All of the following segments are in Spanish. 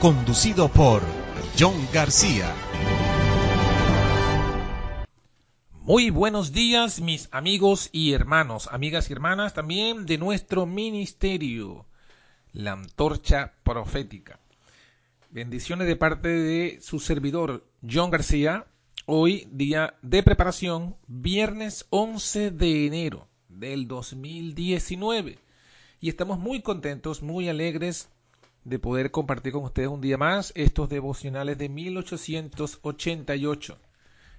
conducido por John García. Muy buenos días mis amigos y hermanos, amigas y hermanas también de nuestro ministerio, la antorcha profética. Bendiciones de parte de su servidor John García, hoy día de preparación, viernes 11 de enero del 2019. Y estamos muy contentos, muy alegres de poder compartir con ustedes un día más estos devocionales de 1888.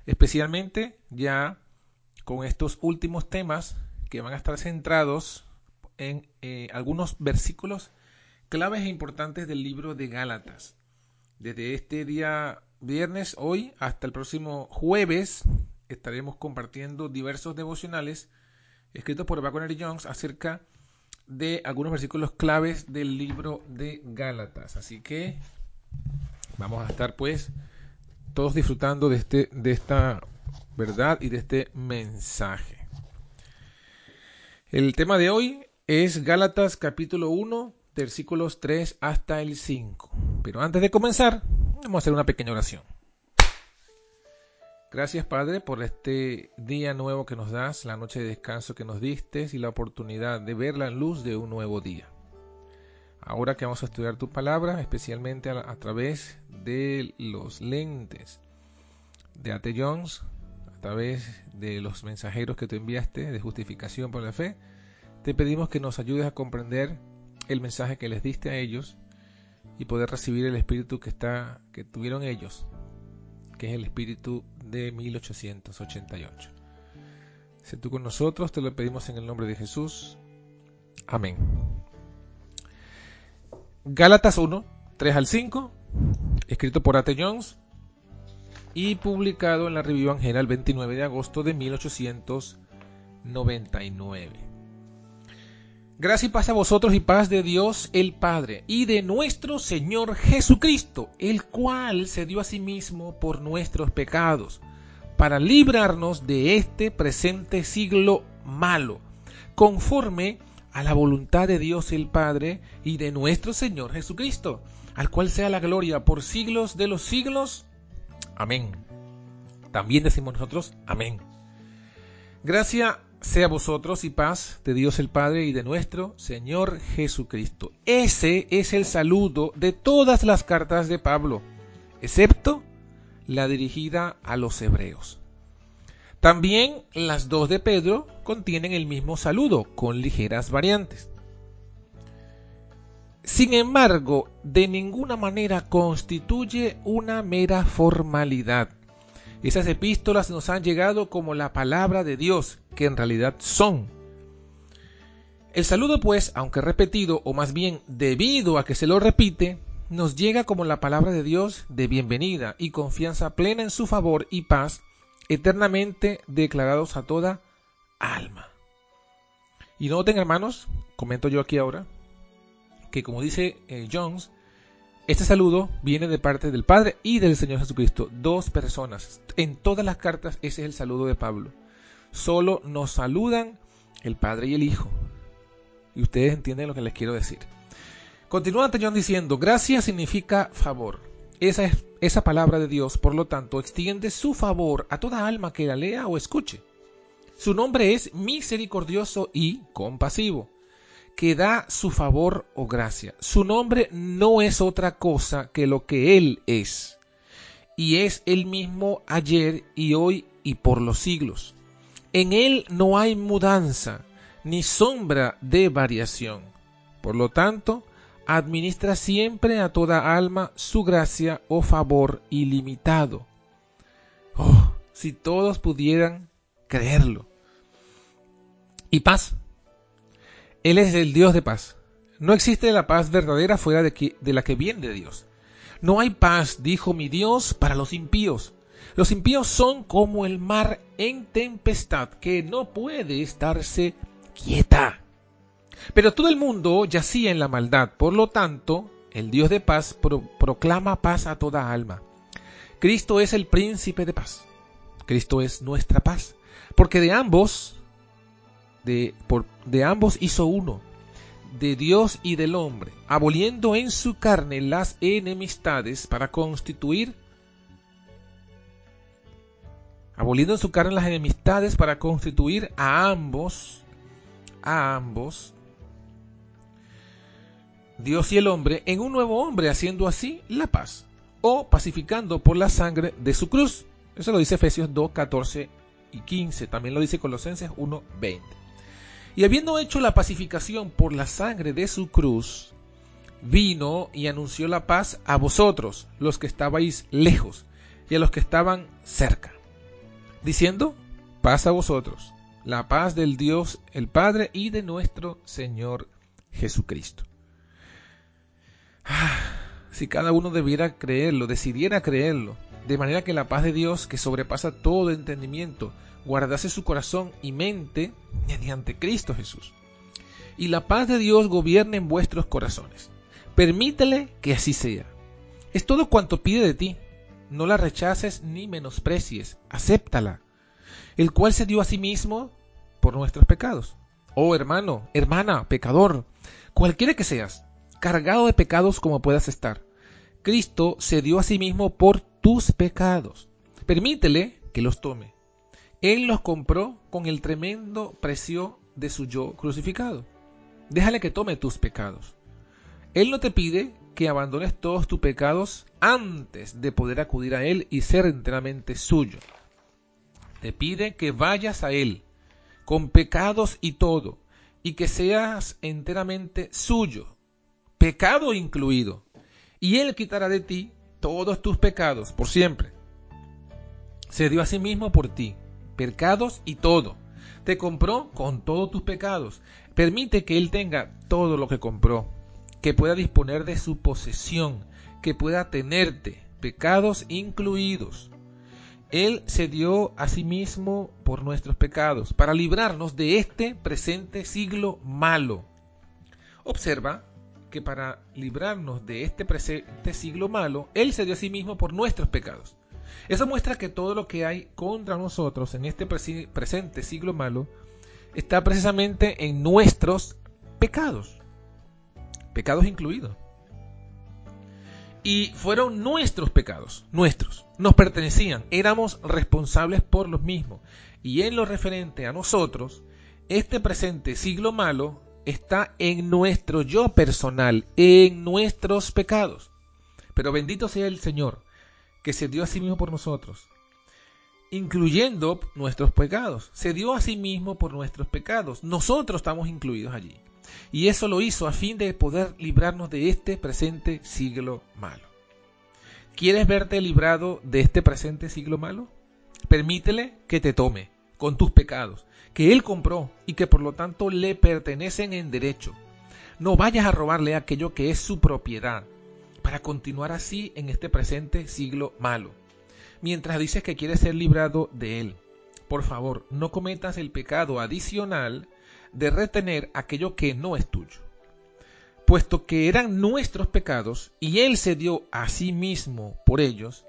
Especialmente ya con estos últimos temas que van a estar centrados en eh, algunos versículos claves e importantes del libro de Gálatas. Desde este día viernes, hoy, hasta el próximo jueves, estaremos compartiendo diversos devocionales escritos por Baconner Jones acerca de de algunos versículos claves del libro de Gálatas. Así que vamos a estar pues todos disfrutando de, este, de esta verdad y de este mensaje. El tema de hoy es Gálatas capítulo 1, versículos 3 hasta el 5. Pero antes de comenzar, vamos a hacer una pequeña oración. Gracias Padre por este día nuevo que nos das, la noche de descanso que nos diste y la oportunidad de ver la luz de un nuevo día. Ahora que vamos a estudiar tu palabra, especialmente a, través de los lentes de Ate Jones, a través de los mensajeros que tú enviaste de justificación por la fe, te pedimos que nos ayudes a comprender el mensaje que les diste a ellos y poder recibir el espíritu que está que tuvieron ellos que es el espíritu de 1888. Sé tú con nosotros, te lo pedimos en el nombre de Jesús. Amén. Gálatas 1, 3 al 5, escrito por Ate Jones y publicado en la Revista Angela el 29 de agosto de 1899. Gracia y paz a vosotros y paz de Dios el Padre y de nuestro Señor Jesucristo, el cual se dio a sí mismo por nuestros pecados, para librarnos de este presente siglo malo, conforme a la voluntad de Dios el Padre y de nuestro Señor Jesucristo, al cual sea la gloria por siglos de los siglos. Amén. También decimos nosotros, amén. Gracia sea vosotros y paz de Dios el Padre y de nuestro Señor Jesucristo. Ese es el saludo de todas las cartas de Pablo, excepto la dirigida a los hebreos. También las dos de Pedro contienen el mismo saludo, con ligeras variantes. Sin embargo, de ninguna manera constituye una mera formalidad esas epístolas nos han llegado como la palabra de Dios, que en realidad son. El saludo, pues, aunque repetido, o más bien debido a que se lo repite, nos llega como la palabra de Dios de bienvenida y confianza plena en su favor y paz, eternamente declarados a toda alma. Y noten, hermanos, comento yo aquí ahora, que como dice eh, Jones, este saludo viene de parte del Padre y del Señor Jesucristo, dos personas. En todas las cartas ese es el saludo de Pablo. Solo nos saludan el Padre y el Hijo. Y ustedes entienden lo que les quiero decir. Continúa John diciendo, gracia significa favor. Esa, es, esa palabra de Dios, por lo tanto, extiende su favor a toda alma que la lea o escuche. Su nombre es misericordioso y compasivo que da su favor o gracia. Su nombre no es otra cosa que lo que Él es. Y es el mismo ayer y hoy y por los siglos. En Él no hay mudanza, ni sombra de variación. Por lo tanto, administra siempre a toda alma su gracia o favor ilimitado. Oh, si todos pudieran creerlo. Y paz. Él es el Dios de paz. No existe la paz verdadera fuera de, la que viene de Dios. No hay paz, dijo mi Dios, para los impíos. Los impíos son como el mar en tempestad, que no puede estarse quieta. Pero todo el mundo yacía en la maldad, por lo tanto, el Dios de paz proclama paz a toda alma. Cristo es el príncipe de paz. Cristo es nuestra paz, porque de ambos, de, ambos hizo uno, de Dios y del hombre, aboliendo en su carne las enemistades para constituir aboliendo en su carne las enemistades para constituir a ambos, a ambos, Dios y el hombre, en un nuevo hombre, haciendo así la paz, o pacificando por la sangre de su cruz. Eso lo dice Efesios 2, 14 y 15, también lo dice Colosenses 1, 20. Y habiendo hecho la pacificación por la sangre de su cruz, vino y anunció la paz a vosotros, los que estabais lejos, y a los que estaban cerca diciendo, paz a vosotros, la paz del Dios el Padre y de nuestro Señor Jesucristo. Ah, si cada uno debiera creerlo, decidiera creerlo, de manera que la paz de Dios, que sobrepasa todo entendimiento, guardase su corazón y mente mediante Cristo Jesús. Y la paz de Dios gobierne en vuestros corazones. Permítele que así sea. Es todo cuanto pide de ti, no la rechaces ni menosprecies, acéptala, el cual se dio a sí mismo por nuestros pecados. Oh hermano, hermana, pecador, cualquiera que seas, cargado de pecados como puedas estar, Cristo se dio a sí mismo por tus pecados. Permítele que los tome. Él los compró con el tremendo precio de su yo crucificado. Déjale que tome tus pecados. Él no te pide que abandones todos tus pecados antes de poder acudir a Él y ser enteramente suyo. Te pide que vayas a Él con pecados y todo, y que seas enteramente suyo, pecado incluido, y Él quitará de ti todos tus pecados por siempre. Se dio a sí mismo por ti, pecados y todo. Te compró con todos tus pecados. Permite que Él tenga todo lo que compró que pueda disponer de su posesión, que pueda tenerte, pecados incluidos. Él se dio a sí mismo por nuestros pecados, para librarnos de este presente siglo malo. Observa que para librarnos de este presente siglo malo, Él se dio a sí mismo por nuestros pecados. Eso muestra que todo lo que hay contra nosotros en este presente siglo malo está precisamente en nuestros pecados pecados incluidos. Y fueron nuestros pecados, nuestros, nos pertenecían, éramos responsables por los mismos. Y en lo referente a nosotros, este presente siglo malo está en nuestro yo personal, en nuestros pecados. Pero bendito sea el Señor, que se dio a sí mismo por nosotros, incluyendo nuestros pecados. Se dio a sí mismo por nuestros pecados. Nosotros estamos incluidos allí. Y eso lo hizo a fin de poder librarnos de este presente siglo malo. ¿Quieres verte librado de este presente siglo malo? Permítele que te tome con tus pecados, que Él compró y que por lo tanto le pertenecen en derecho. No vayas a robarle aquello que es su propiedad, para continuar así en este presente siglo malo. Mientras dices que quieres ser librado de Él, por favor, no cometas el pecado adicional de retener aquello que no es tuyo. Puesto que eran nuestros pecados y Él se dio a sí mismo por ellos,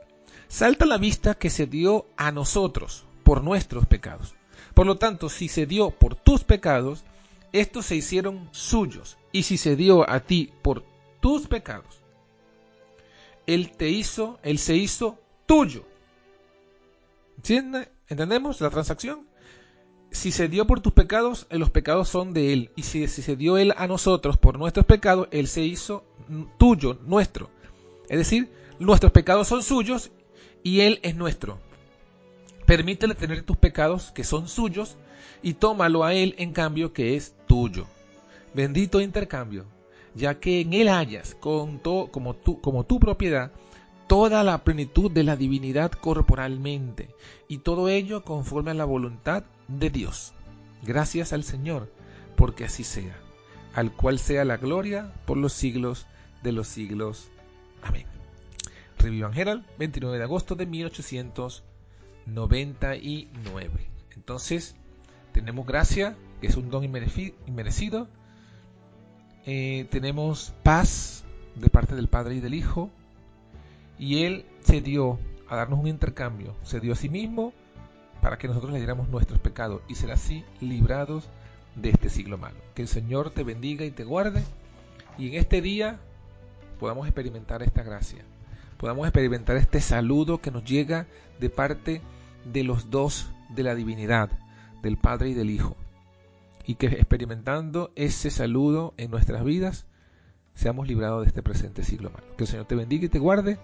salta la vista que se dio a nosotros por nuestros pecados. Por lo tanto, si se dio por tus pecados, estos se hicieron suyos. Y si se dio a ti por tus pecados, Él te hizo, Él se hizo tuyo. ¿Entendemos la transacción? si se dio por tus pecados, eh, los pecados son de Él. Y si, se dio Él a nosotros por nuestros pecados, Él se hizo tuyo, nuestro. Es decir, nuestros pecados son suyos y Él es nuestro. Permítele tener tus pecados que son suyos y tómalo a Él en cambio que es tuyo. Bendito intercambio, ya que en Él hayas con como, tu, como tu propiedad toda la plenitud de la divinidad corporalmente y todo ello conforme a la voluntad de Dios. Gracias al Señor, porque así sea, al cual sea la gloria por los siglos de los siglos. Amén. Review and Herald, 29 de agosto de 1899. Entonces, tenemos gracia, que es un don inmerecido. Eh, tenemos paz de parte del Padre y del Hijo. Y Él se dio a darnos un intercambio. Se dio a sí mismo para que nosotros le diéramos nuestros pecados y ser así librados de este siglo malo. Que el Señor te bendiga y te guarde y en este día podamos experimentar esta gracia, podamos experimentar este saludo que nos llega de parte de los dos de la divinidad, del Padre y del Hijo. Y que experimentando ese saludo en nuestras vidas, seamos librados de este presente siglo malo. Que el Señor te bendiga y te guarde,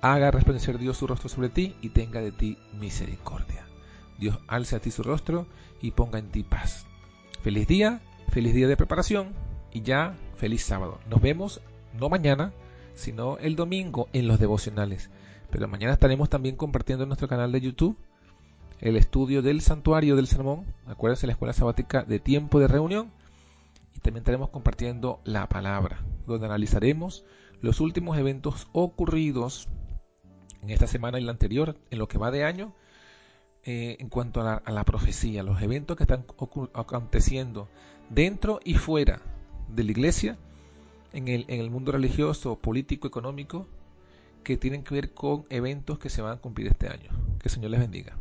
haga resplandecer Dios su rostro sobre ti y tenga de ti misericordia. Dios alce a ti su rostro y ponga en ti paz. Feliz día, feliz día de preparación y ya feliz sábado. Nos vemos no mañana, sino el domingo en los devocionales. Pero mañana estaremos también compartiendo en nuestro canal de YouTube el estudio del santuario del sermón. Acuérdense la escuela sabática de tiempo de reunión. Y también estaremos compartiendo la palabra, donde analizaremos los últimos eventos ocurridos en esta semana y la anterior, en lo que va de año, eh, en cuanto a la, profecía, los eventos que están aconteciendo dentro y fuera de la iglesia, en el, en el mundo religioso, político, económico, que tienen que ver con eventos que se van a cumplir este año. Que el Señor les bendiga.